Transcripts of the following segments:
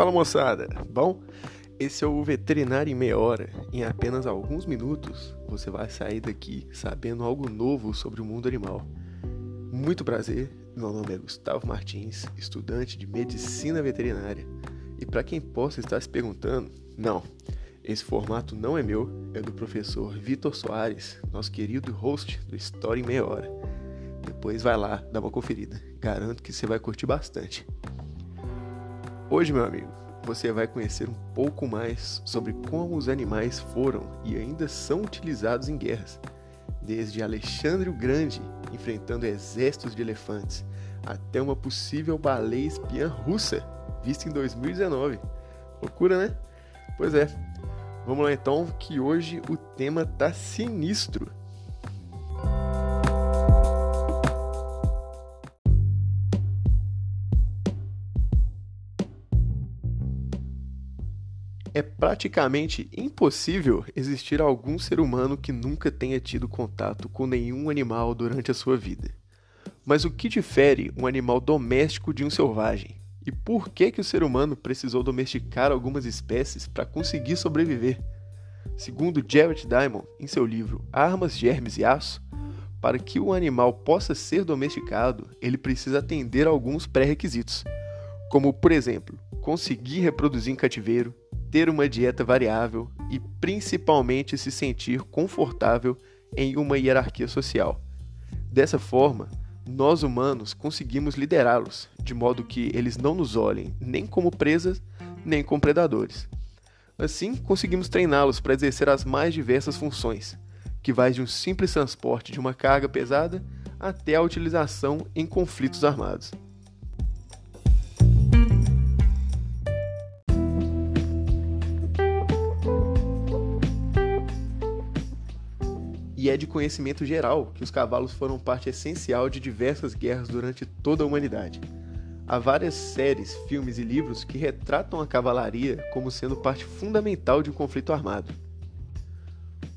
Fala moçada, bom? Esse é o Veterinário em Meia Hora. Em apenas alguns minutos você vai sair daqui sabendo algo novo sobre o mundo animal. Muito prazer, meu nome é Gustavo Martins, estudante de Medicina Veterinária. E para quem possa estar se perguntando, não, esse formato não é meu, é do professor Vitor Soares, nosso querido host do História em Meia Hora. Depois vai lá, dá uma conferida. Garanto que você vai curtir bastante. Hoje, meu amigo, você vai conhecer um pouco mais sobre como os animais foram e ainda são utilizados em guerras, desde Alexandre o Grande enfrentando exércitos de elefantes até uma possível baleia espiã russa vista em 2019. Loucura, né? Pois é. Vamos lá então, que hoje o tema tá sinistro. É praticamente impossível existir algum ser humano que nunca tenha tido contato com nenhum animal durante a sua vida. Mas o que difere um animal doméstico de um selvagem? E por que, que o ser humano precisou domesticar algumas espécies para conseguir sobreviver? Segundo Jared Diamond, em seu livro Armas, Germes e Aço, para que o animal possa ser domesticado, ele precisa atender a alguns pré-requisitos, como, por exemplo, conseguir reproduzir em cativeiro, ter uma dieta variável e principalmente se sentir confortável em uma hierarquia social. Dessa forma, nós humanos conseguimos liderá-los, de modo que eles não nos olhem nem como presas, nem como predadores. Assim, conseguimos treiná-los para exercer as mais diversas funções, que vai de um simples transporte de uma carga pesada até a utilização em conflitos armados. É de conhecimento geral que os cavalos foram parte essencial de diversas guerras durante toda a humanidade. Há várias séries, filmes e livros que retratam a cavalaria como sendo parte fundamental de um conflito armado.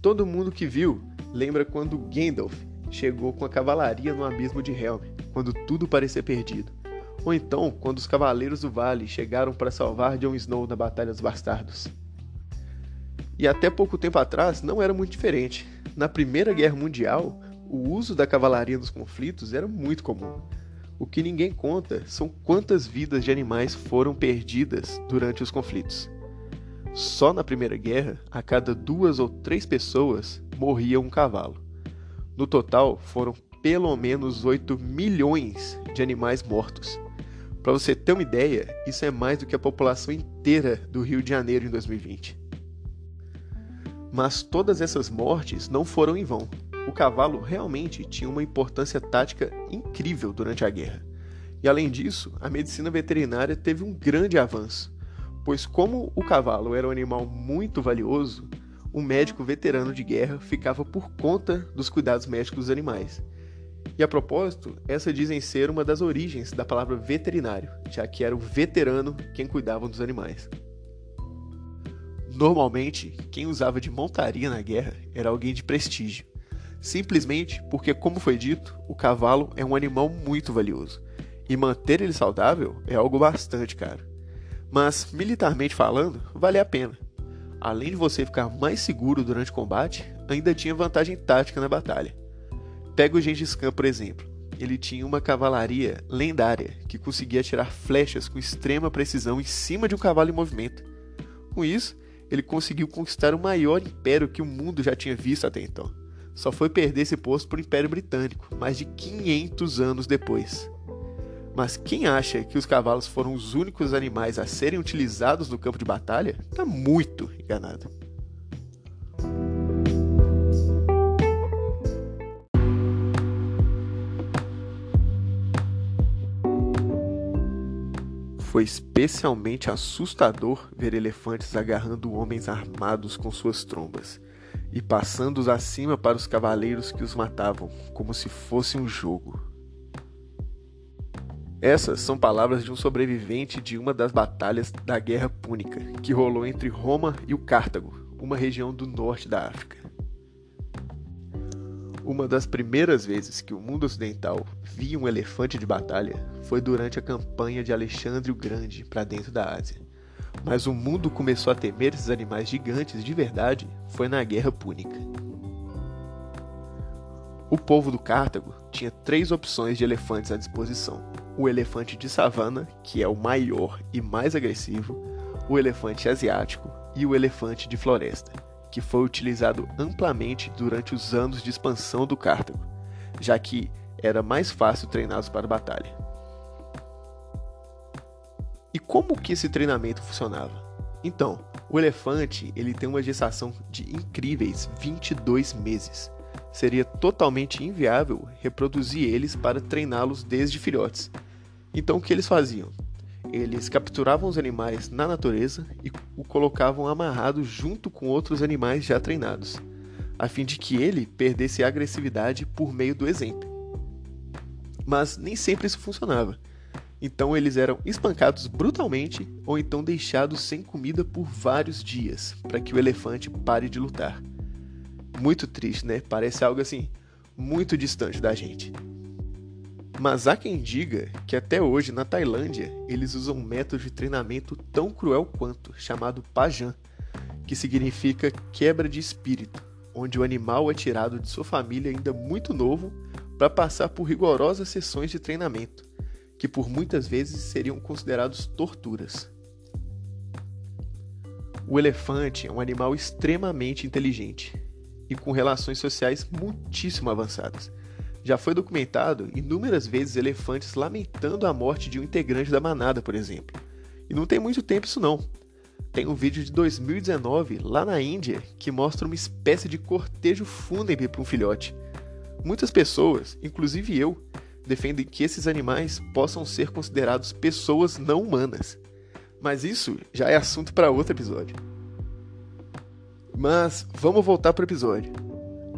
Todo mundo que viu lembra quando Gandalf chegou com a cavalaria no abismo de Helm, quando tudo parecia perdido. Ou então, quando os cavaleiros do vale chegaram para salvar Jon Snow na Batalha dos Bastardos. E até pouco tempo atrás não era muito diferente. Na Primeira Guerra Mundial, o uso da cavalaria nos conflitos era muito comum. O que ninguém conta são quantas vidas de animais foram perdidas durante os conflitos. Só na Primeira Guerra, a cada duas ou três pessoas morria um cavalo. No total, foram pelo menos 8 milhões de animais mortos. Para você ter uma ideia, isso é mais do que a população inteira do Rio de Janeiro em 2020. Mas todas essas mortes não foram em vão. O cavalo realmente tinha uma importância tática incrível durante a guerra. E além disso, a medicina veterinária teve um grande avanço, pois, como o cavalo era um animal muito valioso, o médico veterano de guerra ficava por conta dos cuidados médicos dos animais. E a propósito, essa dizem ser uma das origens da palavra veterinário, já que era o veterano quem cuidava dos animais. Normalmente, quem usava de montaria na guerra era alguém de prestígio, simplesmente porque, como foi dito, o cavalo é um animal muito valioso e manter ele saudável é algo bastante caro. Mas, militarmente falando, vale a pena. Além de você ficar mais seguro durante o combate, ainda tinha vantagem tática na batalha. Pega o Gengis Khan, por exemplo. Ele tinha uma cavalaria lendária que conseguia atirar flechas com extrema precisão em cima de um cavalo em movimento. Com isso, ele conseguiu conquistar o maior império que o mundo já tinha visto até então. Só foi perder esse posto para o Império Britânico, mais de 500 anos depois. Mas quem acha que os cavalos foram os únicos animais a serem utilizados no campo de batalha está muito enganado. Foi especialmente assustador ver elefantes agarrando homens armados com suas trombas e passando-os acima para os cavaleiros que os matavam, como se fosse um jogo. Essas são palavras de um sobrevivente de uma das batalhas da Guerra Púnica, que rolou entre Roma e o Cartago, uma região do norte da África. Uma das primeiras vezes que o mundo ocidental via um elefante de batalha foi durante a campanha de Alexandre o Grande para dentro da Ásia, Mas o mundo começou a temer esses animais gigantes de verdade foi na Guerra Púnica. O povo do Cartago tinha três opções de elefantes à disposição: o elefante de savana, que é o maior e mais agressivo, o elefante asiático e o elefante de floresta, que foi utilizado amplamente durante os anos de expansão do Cartago, já que era mais fácil treiná-los para batalha. E como que esse treinamento funcionava? Então, o elefante ele tem uma gestação de incríveis 22 meses. Seria totalmente inviável reproduzir eles para treiná-los desde filhotes. Então, o que eles faziam? Eles capturavam os animais na natureza e o colocavam amarrado junto com outros animais já treinados, a fim de que ele perdesse a agressividade por meio do exemplo. Mas nem sempre isso funcionava. Então eles eram espancados brutalmente ou então deixados sem comida por vários dias, para que o elefante pare de lutar. Muito triste, né? Parece algo assim, muito distante da gente. Mas há quem diga que até hoje na Tailândia eles usam um método de treinamento tão cruel quanto, chamado Pajan, que significa quebra de espírito, onde o animal é tirado de sua família ainda muito novo para passar por rigorosas sessões de treinamento que por muitas vezes seriam considerados torturas. O elefante é um animal extremamente inteligente e com relações sociais muitíssimo avançadas. Já foi documentado inúmeras vezes elefantes lamentando a morte de um integrante da manada, por exemplo. E não tem muito tempo isso não. Tem um vídeo de 2019 lá na Índia que mostra uma espécie de cortejo fúnebre para um filhote. Muitas pessoas, inclusive eu, defendem que esses animais possam ser considerados pessoas não humanas. Mas isso já é assunto para outro episódio. Mas vamos voltar para o episódio.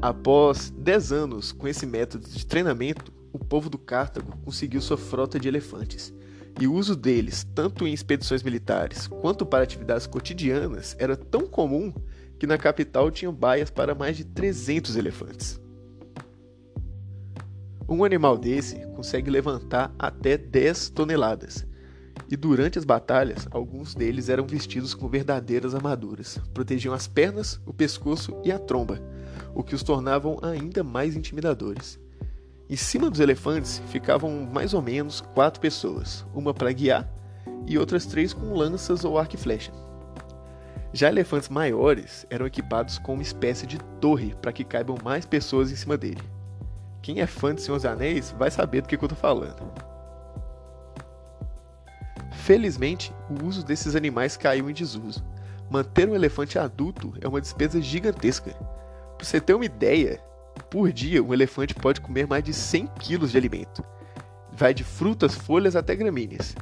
Após 10 anos com esse método de treinamento, o povo do Cartago conseguiu sua frota de elefantes. E o uso deles, tanto em expedições militares quanto para atividades cotidianas, era tão comum que na capital tinham baias para mais de 300 elefantes. Um animal desse consegue levantar até 10 toneladas. E durante as batalhas, alguns deles eram vestidos com verdadeiras armaduras, protegiam as pernas, o pescoço e a tromba, o que os tornavam ainda mais intimidadores. Em cima dos elefantes ficavam mais ou menos quatro pessoas, uma para guiar e outras três com lanças ou arco e flecha. Já elefantes maiores eram equipados com uma espécie de torre para que caibam mais pessoas em cima dele. Quem é fã de Senhor dos Anéis vai saber do que, eu tô falando. Felizmente, o uso desses animais caiu em desuso. Manter um elefante adulto é uma despesa gigantesca. Para você ter uma ideia, por dia um elefante pode comer mais de 100 kg de alimento. Vai de frutas, folhas até gramíneas.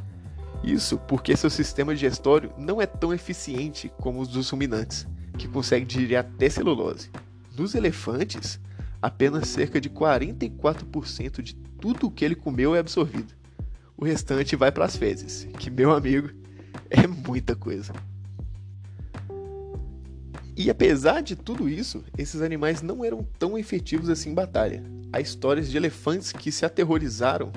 Isso porque seu sistema digestório não é tão eficiente como os dos ruminantes, que conseguem digerir até celulose. Nos elefantes, apenas cerca de 44% de tudo o que ele comeu é absorvido. O restante vai para as fezes, que, meu amigo, é muita coisa. E apesar de tudo isso, esses animais não eram tão efetivos assim em batalha. Há histórias de elefantes que se aterrorizaram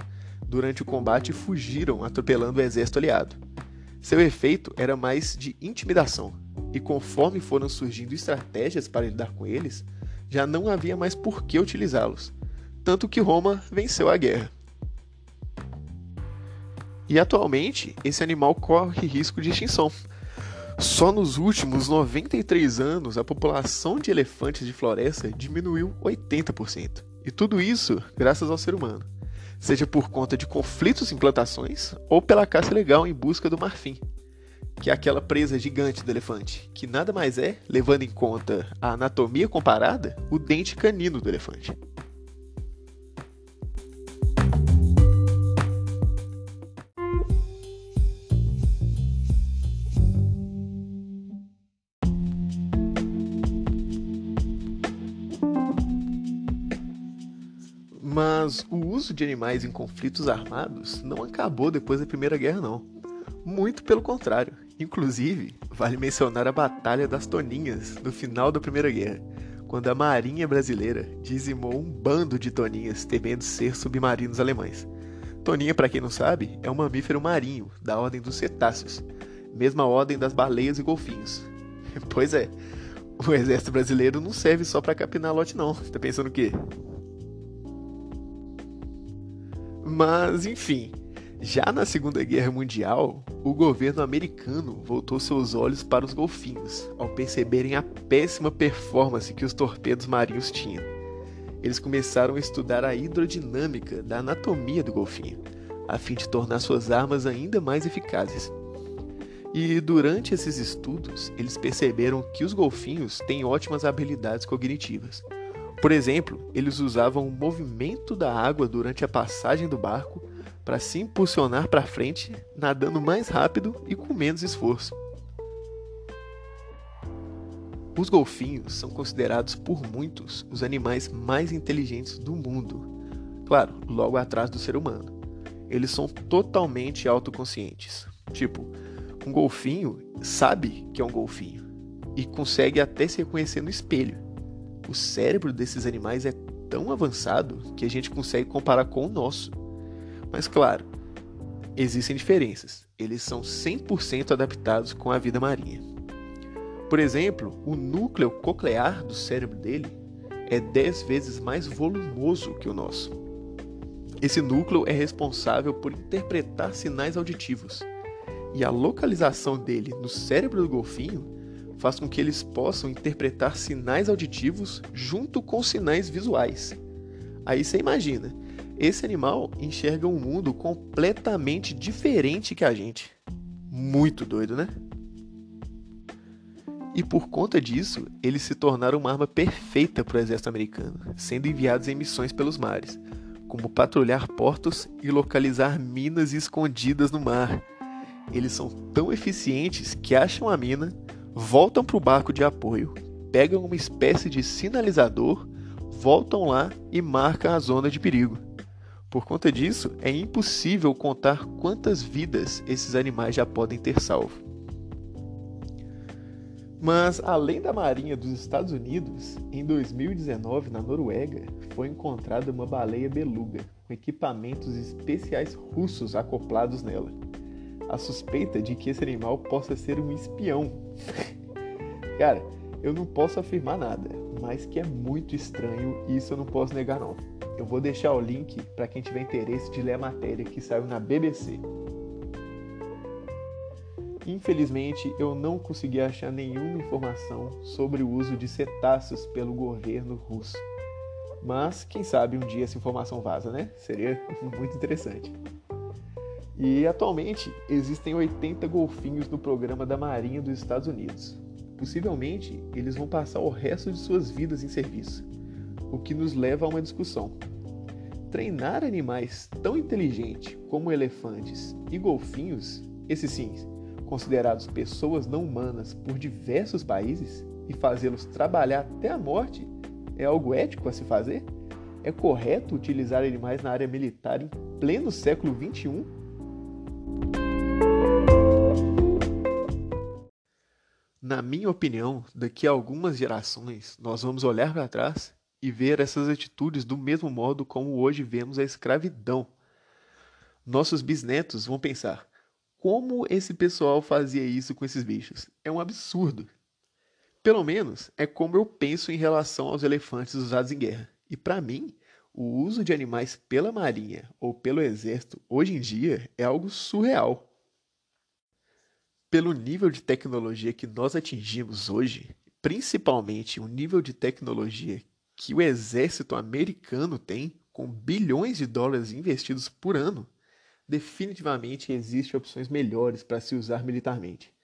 durante o combate e fugiram, atropelando o exército aliado. Seu efeito era mais de intimidação, e conforme foram surgindo estratégias para lidar com eles, já não havia mais por que utilizá-los, tanto que Roma venceu a guerra. E atualmente, esse animal corre risco de extinção. Só nos últimos 93 anos, a população de elefantes de floresta diminuiu 80%. E tudo isso graças ao ser humano, seja por conta de conflitos em plantações ou pela caça legal em busca do marfim, que é aquela presa gigante do elefante, que nada mais é, levando em conta a anatomia comparada, o dente canino do elefante. Mas o uso de animais em conflitos armados não acabou depois da Primeira Guerra, não. Muito pelo contrário. Inclusive, vale mencionar a Batalha das Toninhas no final da Primeira Guerra, quando a Marinha Brasileira dizimou um bando de toninhas temendo ser submarinos alemães. Toninha, para quem não sabe, é um mamífero marinho da ordem dos cetáceos. Mesma ordem das baleias e golfinhos. Pois é, o exército brasileiro não serve só para capinar lote não. Tá pensando o quê? Mas, enfim, já na Segunda Guerra Mundial, o governo americano voltou seus olhos para os golfinhos ao perceberem a péssima performance que os torpedos marinhos tinham. Eles começaram a estudar a hidrodinâmica da anatomia do golfinho, a fim de tornar suas armas ainda mais eficazes. E durante esses estudos, eles perceberam que os golfinhos têm ótimas habilidades cognitivas. Por exemplo, eles usavam o movimento da água durante a passagem do barco para se impulsionar para frente, nadando mais rápido e com menos esforço. Os golfinhos são considerados por muitos os animais mais inteligentes do mundo. Claro, logo atrás do ser humano. Eles são totalmente autoconscientes. Tipo, um golfinho sabe que é um golfinho e consegue até se reconhecer no espelho. O cérebro desses animais é tão avançado que a gente consegue comparar com o nosso. Mas claro, existem diferenças. Eles são 100% adaptados com a vida marinha. Por exemplo, o núcleo coclear do cérebro dele é 10 vezes mais volumoso que o nosso. Esse núcleo é responsável por interpretar sinais auditivos, e a localização dele no cérebro do golfinho faz com que eles possam interpretar sinais auditivos junto com sinais visuais. Aí você imagina, esse animal enxerga um mundo completamente diferente que a gente. Muito doido, né? E por conta disso, eles se tornaram uma arma perfeita para o exército americano, sendo enviados em missões pelos mares, como patrulhar portos e localizar minas escondidas no mar. Eles são tão eficientes que acham a mina, voltam para o barco de apoio, pegam uma espécie de sinalizador, voltam lá e marcam a zona de perigo. Por conta disso, é impossível contar quantas vidas esses animais já podem ter salvo. Mas, além da Marinha dos Estados Unidos, em 2019, na Noruega, foi encontrada uma baleia beluga com equipamentos especiais russos acoplados nela. A suspeita de que esse animal possa ser um espião. Cara, eu não posso afirmar nada, mas que é muito estranho e isso eu não posso negar não. Eu vou deixar o link para quem tiver interesse de ler a matéria que saiu na BBC. Infelizmente, eu não consegui achar nenhuma informação sobre o uso de cetáceos pelo governo russo. Mas quem sabe um dia essa informação vaza, né? Seria muito interessante. E atualmente existem 80 golfinhos no programa da Marinha dos Estados Unidos. Possivelmente, eles vão passar o resto de suas vidas em serviço o que nos leva a uma discussão. Treinar animais tão inteligentes como elefantes e golfinhos, esses sim, considerados pessoas não humanas por diversos países, e fazê-los trabalhar até a morte, é algo ético a se fazer? É correto utilizar animais na área militar em pleno século XXI? Na minha opinião, daqui a algumas gerações, nós vamos olhar para trás e ver essas atitudes do mesmo modo como hoje vemos a escravidão. Nossos bisnetos vão pensar: como esse pessoal fazia isso com esses bichos? É um absurdo. Pelo menos é como eu penso em relação aos elefantes usados em guerra. E para mim, o uso de animais pela marinha ou pelo exército hoje em dia é algo surreal. Pelo nível de tecnologia que nós atingimos hoje, principalmente o nível de tecnologia que o exército americano tem, com bilhões de dólares investidos por ano, definitivamente existem opções melhores para se usar militarmente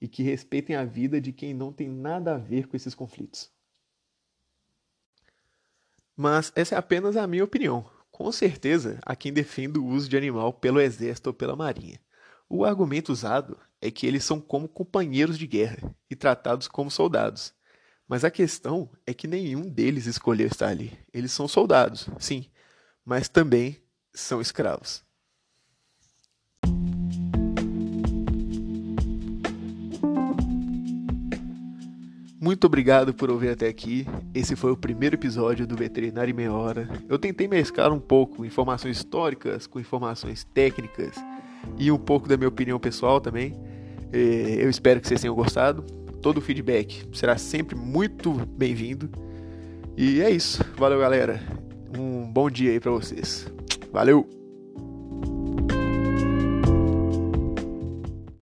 e que respeitem a vida de quem não tem nada a ver com esses conflitos. Mas essa é apenas a minha opinião. Com certeza, há quem defenda o uso de animal pelo exército ou pela marinha. O argumento usado é que eles são como companheiros de guerra e tratados como soldados, mas a questão é que nenhum deles escolheu estar ali. Eles são soldados, sim, mas também são escravos. Muito obrigado por ouvir até aqui. Esse foi o primeiro episódio do Veterinário em Meia Hora. Eu tentei mesclar um pouco informações históricas com informações técnicas e um pouco da minha opinião pessoal também. É, eu espero que vocês tenham gostado. Todo o feedback será sempre muito bem-vindo. E é isso. Valeu, galera. Um bom dia aí para vocês. Valeu!